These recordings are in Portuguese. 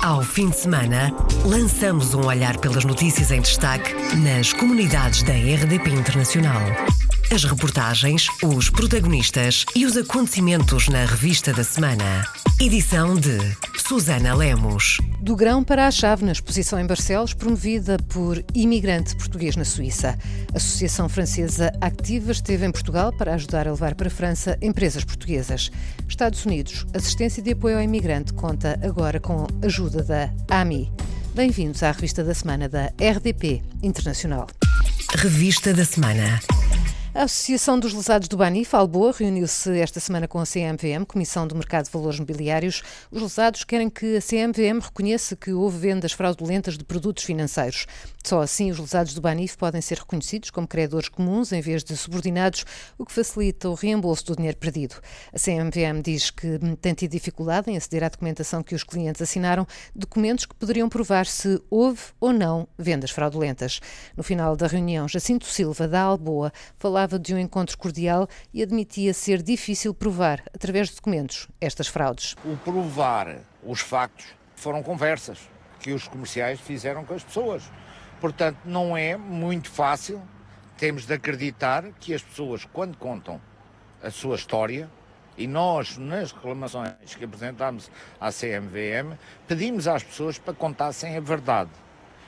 Ao fim de semana, lançamos um olhar pelas notícias em destaque nas comunidades da RDP Internacional. As reportagens, os protagonistas e os acontecimentos na revista da semana. Edição de Susana Lemos. Do grão para a chave na exposição em Barcelos, promovida por imigrante português na Suíça. A Associação Francesa Activa esteve em Portugal para ajudar a levar para a França empresas portuguesas. Estados Unidos, assistência de apoio ao imigrante, conta agora com a ajuda da AMI. Bem-vindos à revista da semana da RDP Internacional. Revista da semana. A Associação dos Lesados do Banif, Alboa, reuniu-se esta semana com a CMVM, Comissão do Mercado de Valores Mobiliários. Os lesados querem que a CMVM reconheça que houve vendas fraudulentas de produtos financeiros. Só assim os lesados do Banif podem ser reconhecidos como credores comuns em vez de subordinados, o que facilita o reembolso do dinheiro perdido. A CMVM diz que tem tido dificuldade em aceder à documentação que os clientes assinaram, documentos que poderiam provar se houve ou não vendas fraudulentas. No final da reunião, Jacinto Silva, da Alboa, falava de um encontro cordial e admitia ser difícil provar, através de documentos, estas fraudes. O provar os factos foram conversas que os comerciais fizeram com as pessoas. Portanto, não é muito fácil. Temos de acreditar que as pessoas, quando contam a sua história, e nós, nas reclamações que apresentámos à CMVM, pedimos às pessoas para contassem a verdade.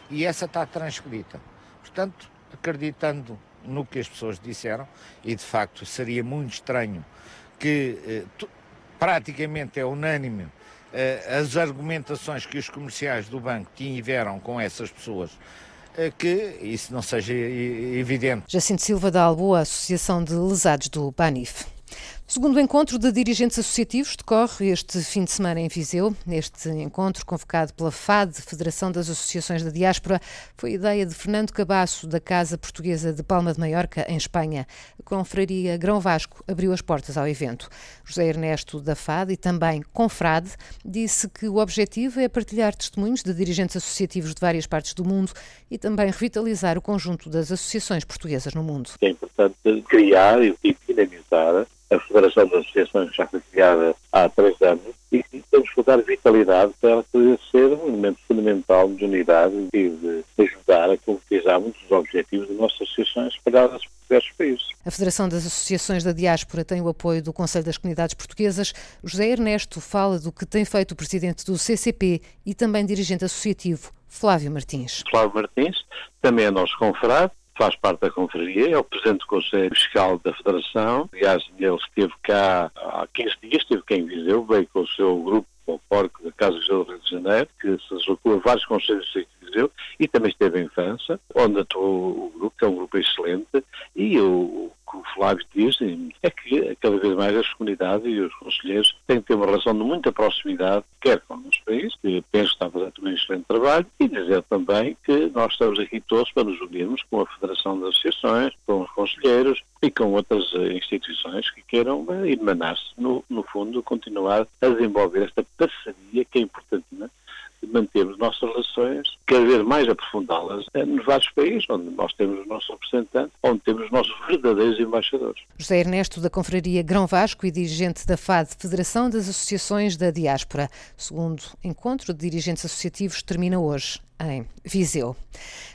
E essa está transcrita. Portanto, acreditando no que as pessoas disseram e de facto seria muito estranho que eh, praticamente é unânime eh, as argumentações que os comerciais do banco tiveram com essas pessoas eh, que isso não seja evidente. Jacinto Silva da Alboa, Associação de Lesados do Banif. Segundo encontro de dirigentes associativos decorre este fim de semana em Viseu. Este encontro, convocado pela FAD, Federação das Associações da Diáspora, foi ideia de Fernando Cabasso, da Casa Portuguesa de Palma de Maiorca, em Espanha. A confraria Grão Vasco abriu as portas ao evento. José Ernesto, da FAD e também Confrade, disse que o objetivo é partilhar testemunhos de dirigentes associativos de várias partes do mundo e também revitalizar o conjunto das associações portuguesas no mundo. É importante criar e dinamizar a Federação das Associações já foi criada há três anos e temos que dar vitalidade para ela poder ser um elemento fundamental de unidade e de ajudar a concretizar muitos dos objetivos das nossas associações espalhadas por diversos países. A Federação das Associações da Diáspora tem o apoio do Conselho das Comunidades Portuguesas. José Ernesto fala do que tem feito o presidente do CCP e também dirigente associativo, Flávio Martins. Flávio Martins, também é nosso confrade, faz parte da confraria, é o presidente do Conselho Fiscal da Federação. Aliás, ele esteve cá há 15 dias, esteve cá em Viseu, veio com o seu grupo, o Porco da Casa do Rio de Janeiro, que se deslocou a vários conselhos de Viseu e também esteve em França, onde atuou o grupo, que é um grupo excelente, e o Flávio diz é que cada vez mais as comunidades e os conselheiros têm que ter uma relação de muita proximidade, quer com o nosso país, que penso que está a fazer um excelente trabalho, e dizer também que nós estamos aqui todos para nos unirmos com a Federação das Associações, com os conselheiros e com outras eh, instituições que queiram emanar-se, no, no fundo, continuar a desenvolver esta parceria que é importantíssima mantermos nossas relações, cada vez mais aprofundá-las eh, nos vários países, onde nós temos os nossos representantes, onde temos os nossos verdadeiros embaixadores. José Ernesto, da Confraria Grão Vasco e dirigente da FAD, Federação das Associações da Diáspora. Segundo encontro de dirigentes associativos termina hoje em Viseu.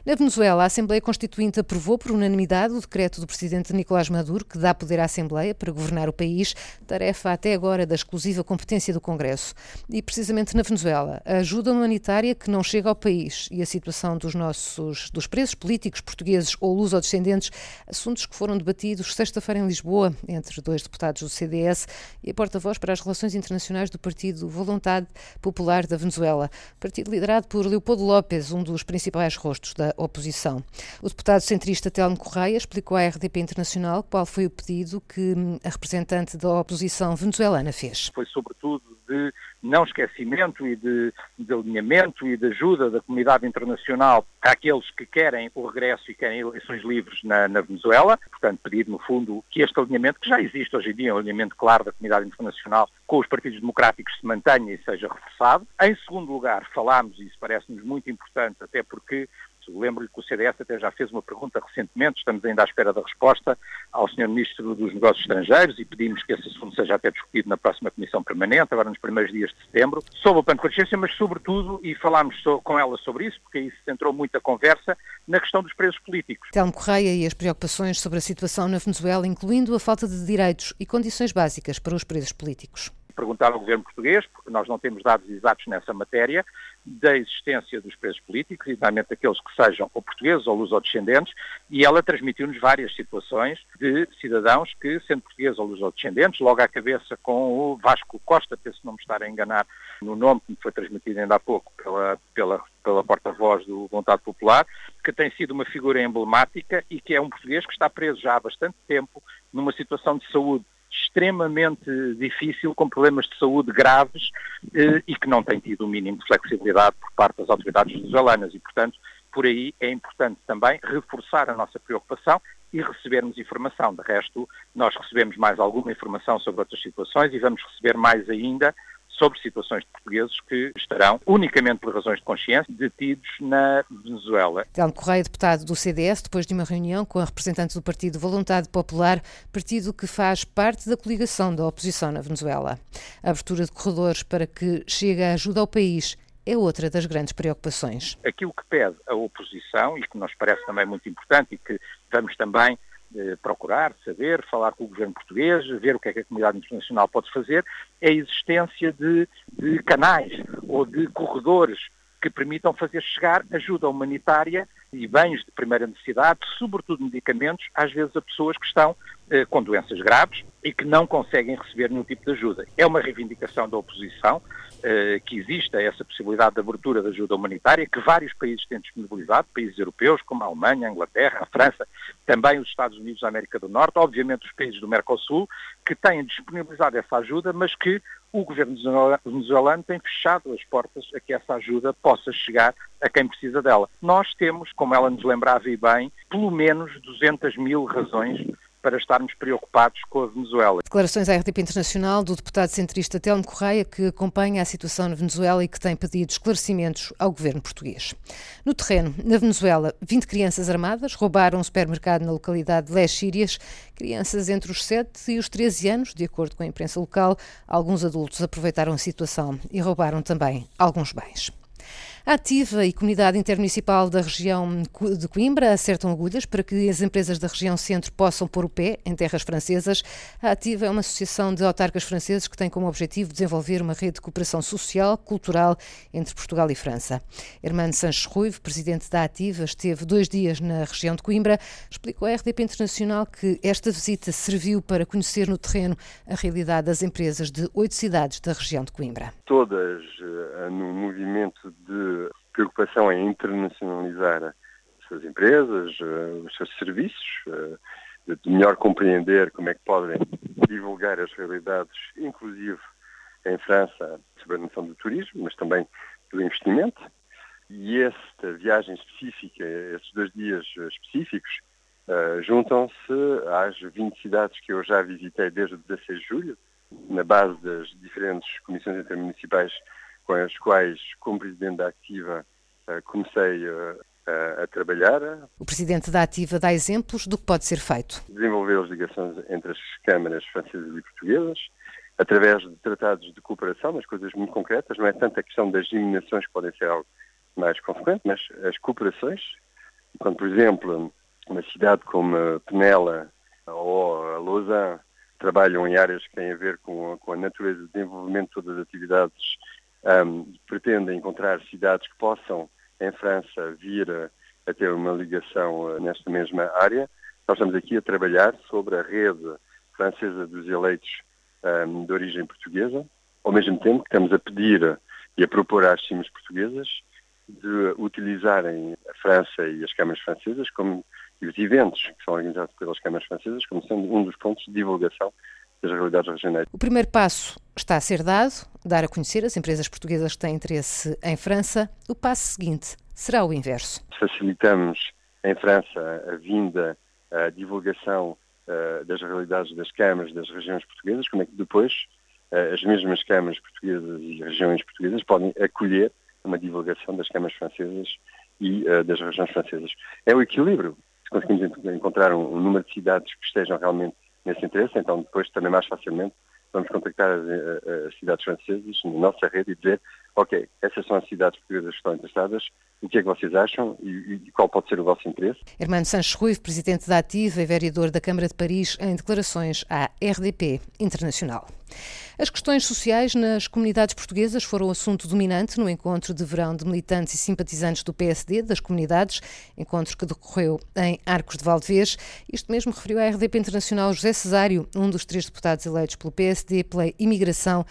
Na Venezuela, a Assembleia Constituinte aprovou por unanimidade o decreto do presidente Nicolás Maduro que dá poder à Assembleia para governar o país, tarefa até agora da exclusiva competência do Congresso. E precisamente na Venezuela, a ajuda humanitária que não chega ao país e a situação dos nossos dos presos políticos portugueses ou luso-descendentes, assuntos que foram debatidos sexta-feira em Lisboa entre dois deputados do CDS e a porta-voz para as relações internacionais do Partido Vontade Popular da Venezuela, partido liderado por Leopoldo López Um dos principais rostos da oposição. O deputado centrista Telmo Correia explicou à RDP Internacional qual foi o pedido que a representante da oposição venezuelana fez. Foi sobretudo de não esquecimento e de, de alinhamento e de ajuda da comunidade internacional àqueles que querem o regresso e querem eleições livres na, na, Venezuela. Portanto, pedir, no fundo, que este alinhamento, que já existe hoje em dia, um alinhamento claro da comunidade internacional com os partidos democráticos, se mantenha e seja reforçado. Em segundo lugar, falámos, e isso parece-nos muito importante, até porque Lembro-lhe que o CDS até já fez uma pergunta recentemente, estamos ainda à espera da resposta ao Sr. Ministro dos Negócios Estrangeiros e pedimos que esse assunto seja até discutido na próxima Comissão Permanente, agora nos primeiros dias de setembro, sobre o plano de consciência, mas sobretudo, e falámos so, com ela sobre isso, porque aí se centrou muita conversa, na questão dos presos políticos. Telmo Correia e as preocupações sobre a situação na Venezuela, incluindo a falta de direitos e condições básicas para os presos políticos perguntar ao governo português, porque nós não temos dados exatos nessa matéria, da existência dos presos políticos, exatamente aqueles que sejam ou portugueses ou lusodescendentes, e ela transmitiu-nos várias situações de cidadãos que, sendo portugueses ou lusodescendentes, logo à cabeça com o Vasco Costa, penso não me estar a enganar no nome que me foi transmitido ainda há pouco pela, pela, pela porta-voz do Vontade Popular, que tem sido uma figura emblemática e que é um português que está preso já há bastante tempo numa situação de saúde extremamente difícil, com problemas de saúde graves eh, e que não tem tido o mínimo de flexibilidade por parte das autoridades venezuelanas e, portanto, por aí é importante também reforçar a nossa preocupação e recebermos informação. De resto, nós recebemos mais alguma informação sobre outras situações e vamos receber mais ainda sobre situações de portugueses que estarão, unicamente por razões de consciência, detidos na Venezuela. Telmo Correia, deputado do CDS, depois de uma reunião com a representante do Partido Voluntade Popular, partido que faz parte da coligação da oposição na Venezuela. A abertura de corredores para que chegue a ajuda ao país é outra das grandes preocupações. Aquilo que pede a oposição, e que nos parece também muito importante e que vamos também eh, procurar, saber, falar com o governo português, ver o que é que a comunidade internacional pode fazer, é a existência de, de canais ou de corredores que permitam fazer chegar ajuda humanitária e bens de primeira necessidade, sobretudo medicamentos, às vezes a pessoas que estão eh, com doenças graves e que não conseguem receber nenhum tipo de ajuda. É uma reivindicação da oposição que exista essa possibilidade de abertura de ajuda humanitária, que vários países têm disponibilizado, países europeus como a Alemanha, a Inglaterra, a França, também os Estados Unidos da América do Norte, obviamente os países do Mercosul, que têm disponibilizado essa ajuda, mas que o governo venezuelano tem fechado as portas a que essa ajuda possa chegar a quem precisa dela. Nós temos, como ela nos lembrava e bem, pelo menos 200 mil razões para estarmos preocupados com a Venezuela. Declarações à RTP Internacional do deputado centrista Telmo Correia, que acompanha a situação na Venezuela e que tem pedido esclarecimentos ao governo português. No terreno, na Venezuela, 20 crianças armadas roubaram um supermercado na localidade de Les Sírias. Crianças entre os 7 e os 13 anos, de acordo com a imprensa local. Alguns adultos aproveitaram a situação e roubaram também alguns bens. A Ativa e Comunidade Intermunicipal da região de Coimbra acertam agulhas para que as empresas da região centro possam pôr o pé em terras francesas. A Ativa é uma associação de autarcas franceses que tem como objetivo desenvolver uma rede de cooperação social, cultural entre Portugal e França. Hermano Sanches Ruivo, presidente da Ativa, esteve dois dias na região de Coimbra, explicou à RDP Internacional que esta visita serviu para conhecer no terreno a realidade das empresas de oito cidades da região de Coimbra. Todas uh, no movimento de preocupação em internacionalizar as suas empresas, eh, os seus serviços, eh, de melhor compreender como é que podem divulgar as realidades, inclusive em França, sobre a noção do turismo, mas também do investimento. E esta viagem específica, estes dois dias específicos, uh, juntam-se às 20 cidades que eu já visitei desde o 16 de julho, na base das diferentes comissões intermunicipais com as quais, como presidente da Ativa, eh, comecei a, a trabalhar. O presidente da Ativa dá exemplos do que pode ser feito. Desenvolver as ligações entre as câmaras francesas e portuguesas, através de tratados de cooperação, mas coisas muito concretas, não é tanto a questão das eliminações que podem ser algo mais consequente, mas as cooperações, quando, por exemplo, uma cidade como Penela ou Lausanne trabalham em áreas que têm a ver com a, com a natureza de desenvolvimento de todas as atividades um, pretende encontrar cidades que possam, em França, vir a, a ter uma ligação uh, nesta mesma área. Nós estamos aqui a trabalhar sobre a rede francesa dos eleitos um, de origem portuguesa, ao mesmo tempo que estamos a pedir e a propor às cimas portuguesas de utilizarem a França e as câmaras francesas como e os eventos que são organizados pelas câmaras francesas como sendo um dos pontos de divulgação das realidades regionais. O primeiro passo está a ser dado, dar a conhecer as empresas portuguesas que têm interesse em França. O passo seguinte será o inverso. Facilitamos em França a vinda, a divulgação uh, das realidades das câmaras das regiões portuguesas, como é que depois uh, as mesmas câmaras portuguesas e regiões portuguesas podem acolher uma divulgação das câmaras francesas e uh, das regiões francesas. É o equilíbrio. Se conseguimos encontrar um, número de cidades que estejam realmente nesse interesse, então depois também mais facilmente vamos contactar as, as, as cidades francesas na nossa rede e dizer, ok, essas são as cidades portuguesas que estão interessadas, o que é que vocês acham e, e qual pode ser o vosso interesse? Hermano Sanches Ruivo, presidente da Ativa e vereador da Câmara de Paris, em declarações à RDP Internacional. As questões sociais nas comunidades portuguesas foram assunto dominante no encontro de verão de militantes e simpatizantes do PSD das comunidades, encontro que decorreu em Arcos de Valdevez. Isto mesmo referiu à RDP Internacional José Cesário, um dos três deputados eleitos pelo PSD pela imigração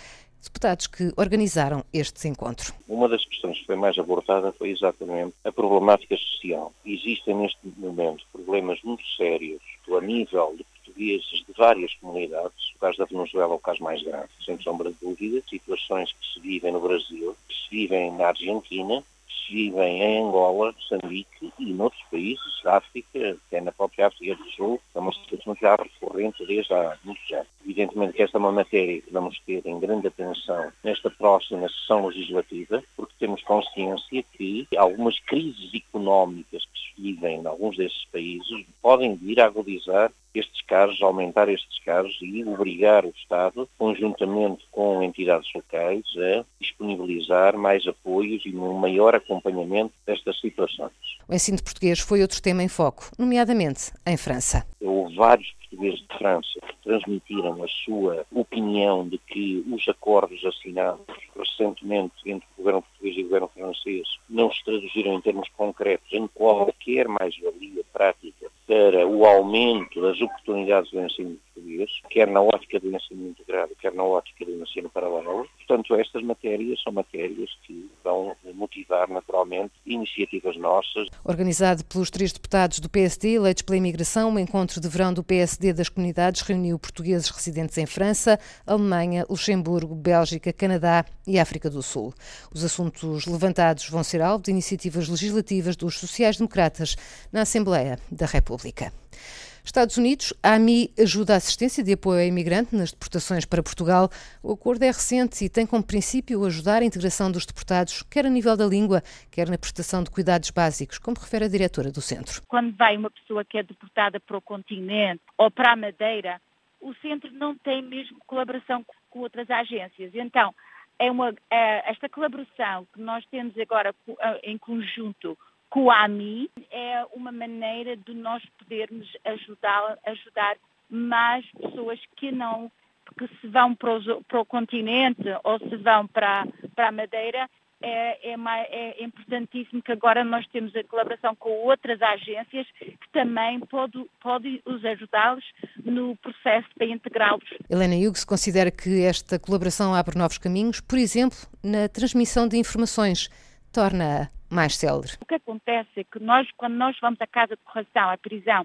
deputados que organizaram este encontro. Uma das questões que foi mais abordada foi exatamente a problemática social. Existem neste momento problemas muito sérios a nível de portugueses de várias comunidades, o caso da Venezuela é o caso mais grave, sem sombra de dúvida, situações que se vivem no Brasil, que se vivem na Argentina, vivem em Angola, Moçambique e noutros países África, até na própria África do Sul, é uma situação já recorrente desde há muitos anos. Evidentemente que esta é uma matéria que vamos ter em grande atenção nesta próxima sessão legislativa, porque temos consciência que algumas crises económicas que se vivem em alguns desses países podem vir a agudizar estes casos, aumentar estes casos e obrigar o Estado, conjuntamente com entidades locais, a disponibilizar mais apoios e um maior acompanhamento destas situações. O ensino de português foi outro tema em foco, nomeadamente em França. Houve vários portugueses de França transmitiram a sua opinião de que os acordos assinados recentemente entre o governo português e o governo francês não se traduziram em termos concretos em qualquer mais-valia prática para o aumento das oportunidades do ensino português, quer na ótica do ensino integrado, quer na ótica do ensino paralelo. Portanto, estas matérias são matérias que vão motivar naturalmente iniciativas nossas. Organizado pelos três deputados do PSD eleitos pela imigração, o encontro de verão do PSD das comunidades reuniu portugueses residentes em França, Alemanha, Luxemburgo, Bélgica, Canadá e África do Sul. Os assuntos levantados vão ser alvo de iniciativas legislativas dos sociais-democratas na Assembleia da República. Estados Unidos, a AMI ajuda a assistência de apoio a imigrante nas deportações para Portugal. O acordo é recente e tem como princípio ajudar a integração dos deportados, quer a nível da língua, quer na prestação de cuidados básicos, como refere a diretora do centro. Quando vai uma pessoa que é deportada para o continente ou para a Madeira, o centro não tem mesmo colaboração com outras agências. Então, é uma, é, esta colaboração que nós temos agora em conjunto com a AMI é uma maneira de nós podermos ajudar, ajudar mais pessoas que não que se vão para, para o continente ou se vão para, para a Madeira é, é, é, importantíssimo que agora nós temos a colaboração com outras agências que também podem pode os ajudá-los no processo para integrá-los. Helena Hughes considera que esta colaboração abre novos caminhos, por exemplo, na transmissão de informações, torna-a mais célere. O que acontece é que nós, quando nós vamos à casa de correção, à prisão,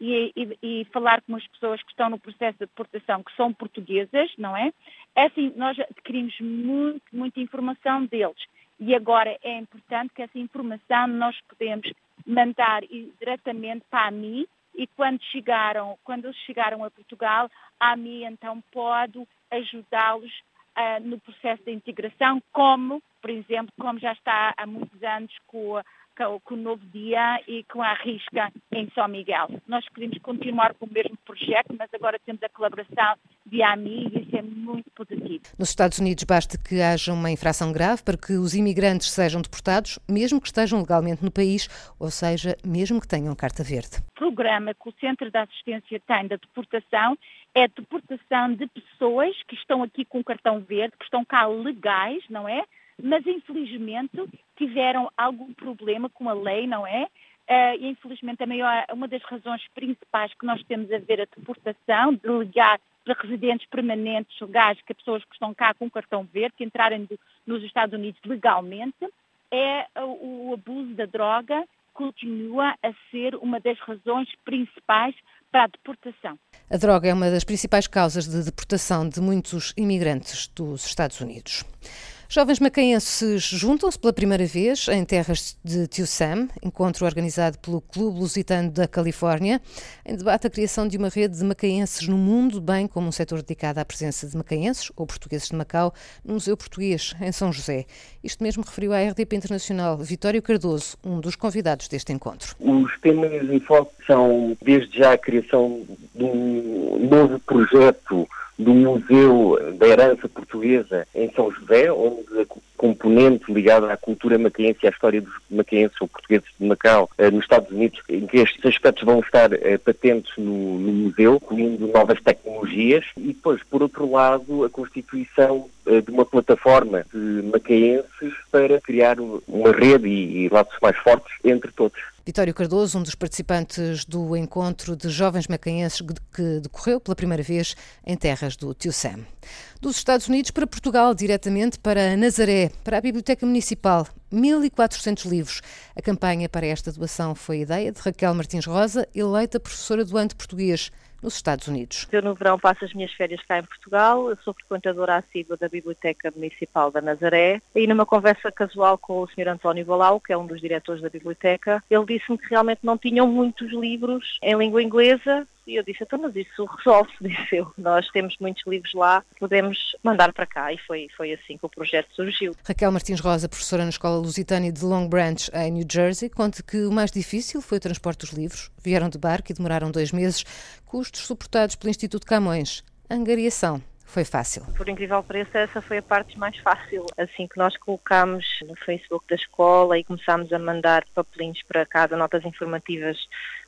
e, e, e, falar com as pessoas que estão no processo de deportação, que são portuguesas, não é? É assim, nós adquirimos muito, muita informação deles. E agora é importante que essa informação nós podemos mandar diretamente para a mim e quando chegaram, quando eles chegaram a Portugal, a mim então pode ajudá-los uh, no processo de integração, como, por exemplo, como já está há muitos anos com, com, com o Novo Dia e com a Risca em São Miguel. Nós queremos continuar com o mesmo projeto, mas agora temos a colaboração de AMI e isso é muito positivo. Nos Estados Unidos basta que haja uma infração grave para que os imigrantes sejam deportados, mesmo que estejam legalmente no país, ou seja, mesmo que tenham carta verde. O programa que o Centro de Assistência tem da deportação é a deportação de pessoas que estão aqui com cartão verde, que estão cá legais, não é? Mas infelizmente tiveram algum problema com a lei, não é? Uh, e infelizmente a maior, uma das razões principais que nós temos a ver a deportação, de ligar para residentes permanentes legais, que pessoas que estão cá com cartão verde, que entrarem de, nos Estados Unidos legalmente, é o, o abuso da droga continua a ser uma das razões principais para a deportação. A droga é uma das principais causas de deportação de muitos imigrantes dos Estados Unidos. Jovens macaenses juntam-se pela primeira vez em terras de Tio Sam, encontro organizado pelo Clube Lusitano da Califórnia, em debate a criação de uma rede de macaenses no mundo, bem como um setor dedicado à presença de macaenses ou portugueses de Macau no Museu Português, em São José. Isto mesmo referiu à RDP Internacional Vitório Cardoso, um dos convidados deste encontro. Os temas em foco são, desde já, a criação de um novo projeto do Museu da Herança Portuguesa em São José, onde a componente ligada à cultura macaense e à história dos macaenses ou portugueses de Macau eh, nos Estados Unidos, em que estes aspectos vão estar eh, patentes no, no museu, incluindo novas tecnologias, e depois, por outro lado, a constituição eh, de uma plataforma de macaenses para criar uma rede e, e laços mais fortes entre todos. Vitório Cardoso, um dos participantes do encontro de jovens macaenses que decorreu pela primeira vez em terras do Tio Sam. Dos Estados Unidos para Portugal, diretamente para Nazaré, para a Biblioteca Municipal. 1.400 livros. A campanha para esta doação foi ideia de Raquel Martins Rosa, eleita professora do ano português nos Estados Unidos. Eu no verão passo as minhas férias cá em Portugal, eu sou frequentadora assídua da Biblioteca Municipal da Nazaré e numa conversa casual com o Sr. António Balau, que é um dos diretores da biblioteca, ele disse-me que realmente não tinham muitos livros em língua inglesa e eu disse, então, mas isso resolve-se, disse eu. Nós temos muitos livros lá, podemos mandar para cá. E foi, foi assim que o projeto surgiu. Raquel Martins Rosa, professora na Escola Lusitânia de Long Branch, em New Jersey, conta que o mais difícil foi o transporte dos livros. Vieram de barco e demoraram dois meses, custos suportados pelo Instituto Camões. Angariação foi fácil. Por incrível pareça, essa foi a parte mais fácil. Assim que nós colocámos no Facebook da escola e começámos a mandar papelinhos para casa, notas informativas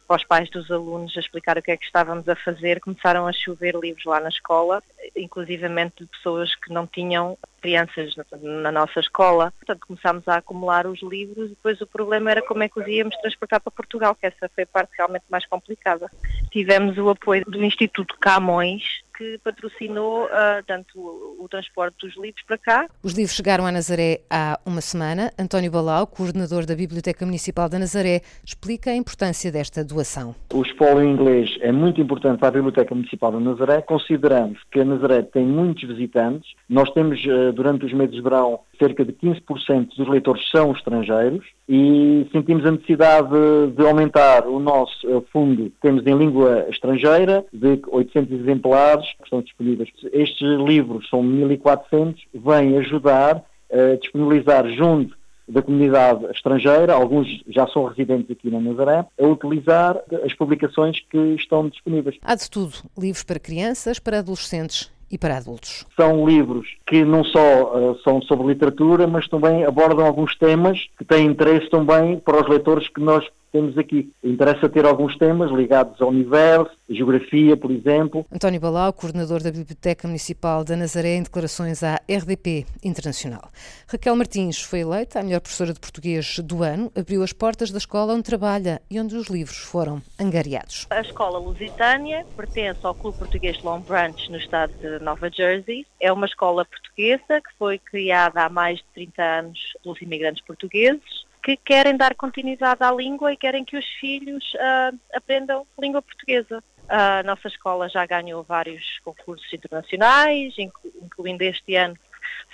para os pais dos alunos a explicar o que é que estávamos a fazer, começaram a chover livros lá na escola, inclusivamente de pessoas que não tinham crianças na nossa escola. Portanto, começámos a acumular os livros e depois o problema era como é que os íamos transportar para Portugal, que essa foi a parte realmente mais complicada. Tivemos o apoio do Instituto Camões, que patrocinou uh, tanto o, o, transporte dos livros para cá. Os livros chegaram a Nazaré há uma semana. António Balau, coordenador da Biblioteca Municipal da Nazaré, explica a importância desta doação. O espólio inglês é muito importante para a Biblioteca Municipal da Nazaré. Consideramos que a Nazaré tem muitos visitantes. Nós temos, uh, durante os meses de verão, cerca de 15% dos leitores são estrangeiros e sentimos a necessidade de aumentar o nosso eh, fundo que temos em língua estrangeira de 800 exemplares que estão disponíveis. Estes livros são 1.400, vêm ajudar a disponibilizar junto da comunidade estrangeira, alguns já são residentes aqui na Nazaré, a utilizar as publicações que estão disponíveis. Há de tudo, livros para crianças, para adolescentes e para adultos. São livros que não só uh, são sobre literatura, mas também abordam alguns temas que têm interesse também para os leitores que nós temos aqui. Interessa ter alguns temas ligados ao universo, geografia, por exemplo. António Balau, coordenador da Biblioteca Municipal da Nazaré, em declarações à RDP Internacional. Raquel Martins foi eleita a melhor professora de português do ano, abriu as portas da escola onde trabalha e onde os livros foram angariados. A escola Lusitânia pertence ao Clube Português Long Branch, no estado de Nova Jersey. É uma escola portuguesa que foi criada há mais de 30 anos pelos imigrantes portugueses que querem dar continuidade à língua e querem que os filhos uh, aprendam língua portuguesa. A nossa escola já ganhou vários concursos internacionais, incluindo este ano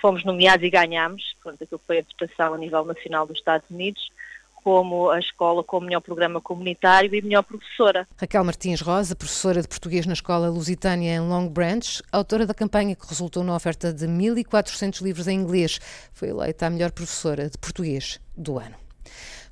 fomos nomeados e ganhamos, portanto, aquilo foi a votação a nível nacional dos Estados Unidos, como a escola com o melhor programa comunitário e melhor professora. Raquel Martins Rosa, professora de português na Escola Lusitânia em Long Branch, autora da campanha que resultou na oferta de 1.400 livros em inglês, foi eleita a melhor professora de português do ano.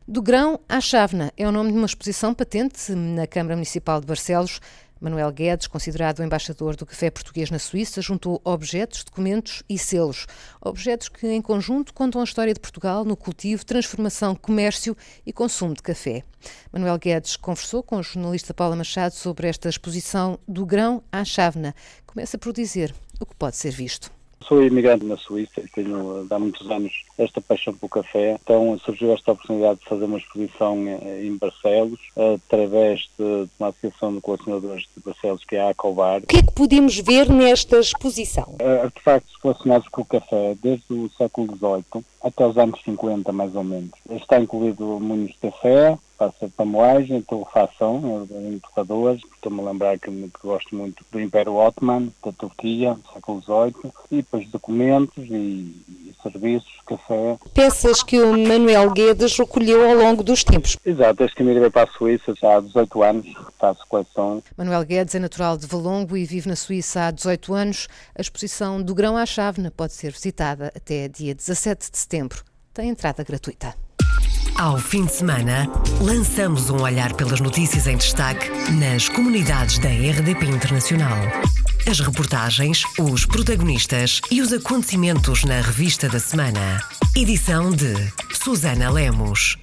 Do grão à chávena é o nome de uma exposição patente na Câmara Municipal de Barcelos. Manuel Guedes, considerado o embaixador do café português na Suíça, juntou objetos, documentos e selos. Objetos que, em conjunto, contam a história de Portugal no cultivo, transformação, comércio e consumo de café. Manuel Guedes conversou com a jornalista Paula Machado sobre esta exposição Do grão à chávena. Começa por dizer o que pode ser visto. Sou imigrante na Suíça e tenho há muitos anos esta paixão pelo café. Então surgiu esta oportunidade de fazer uma exposição eh, em Barcelos, através de uma associação de colecionadores de Barcelos, que é a Acobar. O que é que podemos ver nesta exposição? Eh, artefactos relacionados com o café, desde o século XVIII até os anos 50, mais ou menos. Está incluído moinhos de café, passa para moagem, torrefação, enterradores. Estou-me a lembrar que, que, gosto muito do Império Ottoman, da Turquia, século XVIII, e depois documentos e serviços, café. Peças que o Manuel Guedes recolheu ao longo dos tempos. Exato, desde que veio para a Suíça já há 18 anos, faço coleção. Manuel Guedes é natural de Valongo e vive na Suíça há 18 anos. A exposição do grão à chávena pode ser visitada até dia 17 de setembro. Tem entrada gratuita. Ao fim de semana, lançamos um olhar pelas notícias em destaque nas comunidades da RDP Internacional. As reportagens, os protagonistas e os acontecimentos na revista da semana. Edição de Susana Lemos.